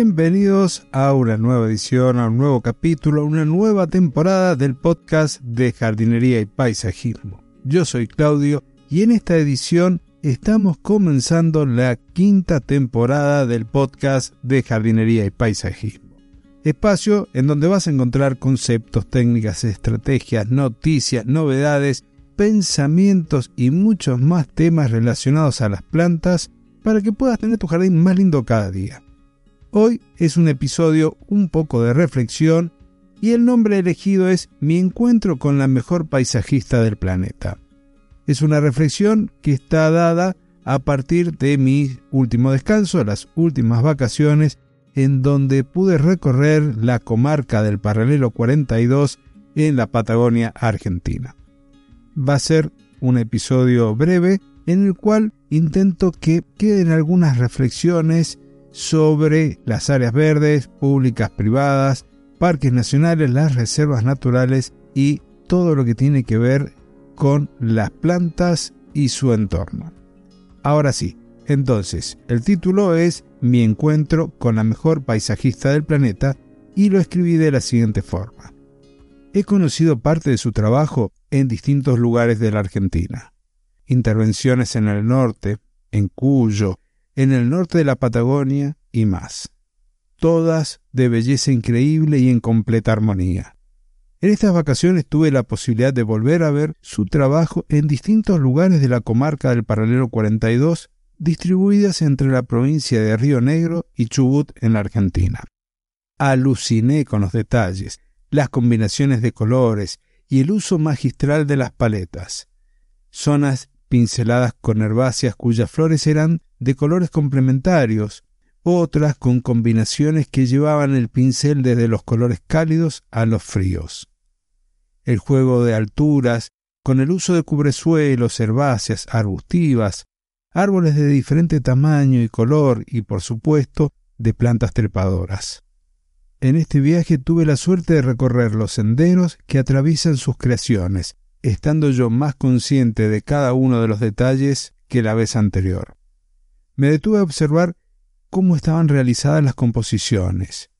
Bienvenidos a una nueva edición, a un nuevo capítulo, a una nueva temporada del podcast de jardinería y paisajismo. Yo soy Claudio y en esta edición estamos comenzando la quinta temporada del podcast de jardinería y paisajismo. Espacio en donde vas a encontrar conceptos, técnicas, estrategias, noticias, novedades, pensamientos y muchos más temas relacionados a las plantas para que puedas tener tu jardín más lindo cada día. Hoy es un episodio un poco de reflexión y el nombre elegido es Mi encuentro con la mejor paisajista del planeta. Es una reflexión que está dada a partir de mi último descanso, las últimas vacaciones, en donde pude recorrer la comarca del paralelo 42 en la Patagonia Argentina. Va a ser un episodio breve en el cual intento que queden algunas reflexiones sobre las áreas verdes, públicas, privadas, parques nacionales, las reservas naturales y todo lo que tiene que ver con las plantas y su entorno. Ahora sí, entonces, el título es Mi encuentro con la mejor paisajista del planeta y lo escribí de la siguiente forma. He conocido parte de su trabajo en distintos lugares de la Argentina. Intervenciones en el norte, en Cuyo, en el norte de la Patagonia y más. Todas de belleza increíble y en completa armonía. En estas vacaciones tuve la posibilidad de volver a ver su trabajo en distintos lugares de la comarca del paralelo 42, distribuidas entre la provincia de Río Negro y Chubut en la Argentina. Aluciné con los detalles, las combinaciones de colores y el uso magistral de las paletas. Zonas pinceladas con herbáceas cuyas flores eran de colores complementarios, otras con combinaciones que llevaban el pincel desde los colores cálidos a los fríos. El juego de alturas, con el uso de cubresuelos, herbáceas, arbustivas, árboles de diferente tamaño y color y, por supuesto, de plantas trepadoras. En este viaje tuve la suerte de recorrer los senderos que atraviesan sus creaciones, estando yo más consciente de cada uno de los detalles que la vez anterior. Me detuve a observar cómo estaban realizadas las composiciones,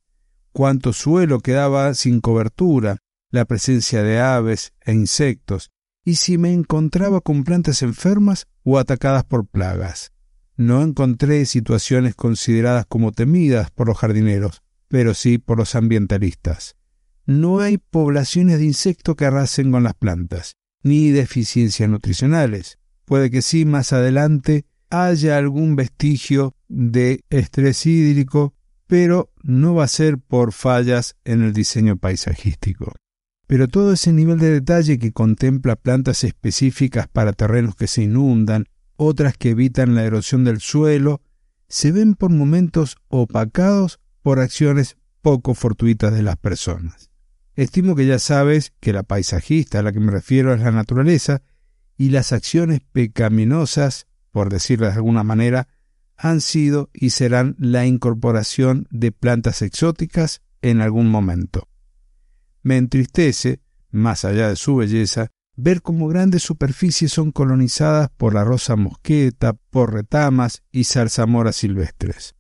cuánto suelo quedaba sin cobertura, la presencia de aves e insectos, y si me encontraba con plantas enfermas o atacadas por plagas. No encontré situaciones consideradas como temidas por los jardineros, pero sí por los ambientalistas. No hay poblaciones de insectos que arrasen con las plantas, ni deficiencias nutricionales. Puede que sí más adelante haya algún vestigio de estrés hídrico, pero no va a ser por fallas en el diseño paisajístico. Pero todo ese nivel de detalle que contempla plantas específicas para terrenos que se inundan, otras que evitan la erosión del suelo, se ven por momentos opacados por acciones poco fortuitas de las personas. Estimo que ya sabes que la paisajista a la que me refiero es la naturaleza y las acciones pecaminosas por decirlo de alguna manera, han sido y serán la incorporación de plantas exóticas en algún momento. Me entristece, más allá de su belleza, ver cómo grandes superficies son colonizadas por la rosa mosqueta, por retamas y zarzamoras silvestres.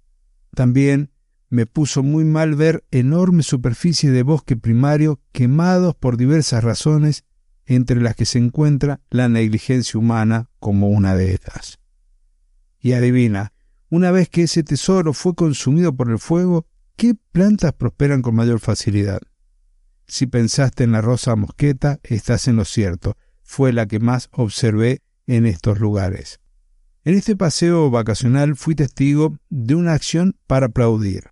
También me puso muy mal ver enormes superficies de bosque primario quemados por diversas razones entre las que se encuentra la negligencia humana como una de ellas. Y adivina, una vez que ese tesoro fue consumido por el fuego, ¿qué plantas prosperan con mayor facilidad? Si pensaste en la rosa mosqueta, estás en lo cierto, fue la que más observé en estos lugares. En este paseo vacacional fui testigo de una acción para aplaudir.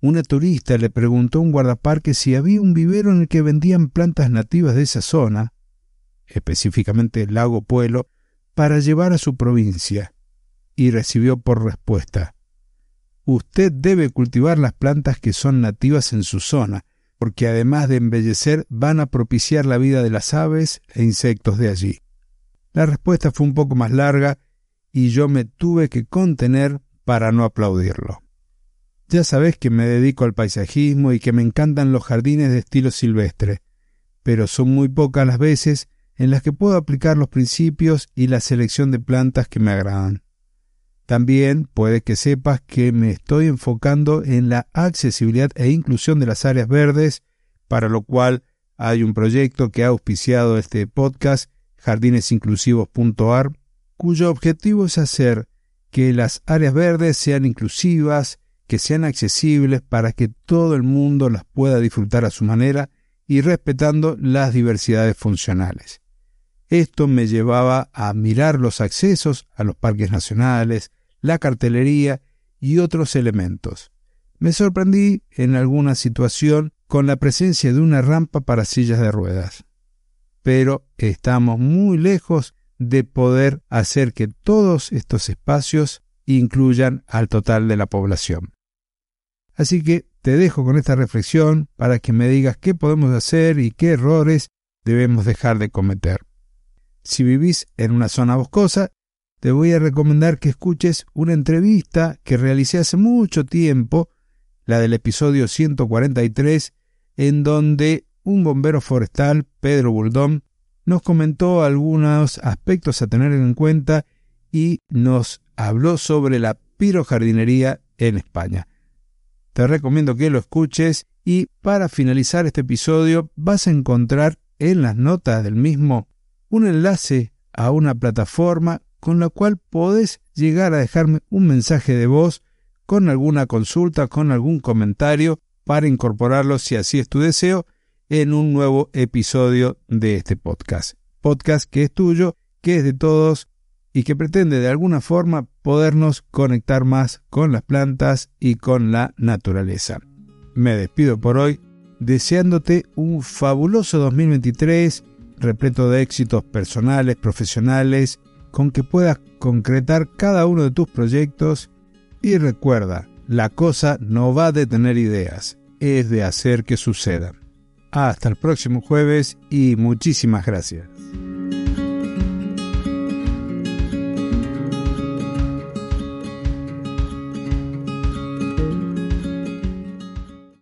Una turista le preguntó a un guardaparque si había un vivero en el que vendían plantas nativas de esa zona, específicamente el lago Puelo, para llevar a su provincia, y recibió por respuesta Usted debe cultivar las plantas que son nativas en su zona, porque además de embellecer van a propiciar la vida de las aves e insectos de allí. La respuesta fue un poco más larga y yo me tuve que contener para no aplaudirlo. Ya sabes que me dedico al paisajismo y que me encantan los jardines de estilo silvestre, pero son muy pocas las veces en las que puedo aplicar los principios y la selección de plantas que me agradan. También puede que sepas que me estoy enfocando en la accesibilidad e inclusión de las áreas verdes, para lo cual hay un proyecto que ha auspiciado este podcast, jardinesinclusivos.ar, cuyo objetivo es hacer que las áreas verdes sean inclusivas, que sean accesibles para que todo el mundo las pueda disfrutar a su manera y respetando las diversidades funcionales. Esto me llevaba a mirar los accesos a los parques nacionales, la cartelería y otros elementos. Me sorprendí en alguna situación con la presencia de una rampa para sillas de ruedas. Pero estamos muy lejos de poder hacer que todos estos espacios incluyan al total de la población. Así que te dejo con esta reflexión para que me digas qué podemos hacer y qué errores debemos dejar de cometer. Si vivís en una zona boscosa, te voy a recomendar que escuches una entrevista que realicé hace mucho tiempo, la del episodio 143, en donde un bombero forestal, Pedro Buldón, nos comentó algunos aspectos a tener en cuenta y nos habló sobre la pirojardinería en España. Te recomiendo que lo escuches y para finalizar este episodio vas a encontrar en las notas del mismo un enlace a una plataforma con la cual podés llegar a dejarme un mensaje de voz con alguna consulta, con algún comentario para incorporarlo, si así es tu deseo, en un nuevo episodio de este podcast. Podcast que es tuyo, que es de todos y que pretende de alguna forma podernos conectar más con las plantas y con la naturaleza. Me despido por hoy deseándote un fabuloso 2023 repleto de éxitos personales, profesionales con que puedas concretar cada uno de tus proyectos y recuerda, la cosa no va de tener ideas, es de hacer que sucedan. Hasta el próximo jueves y muchísimas gracias.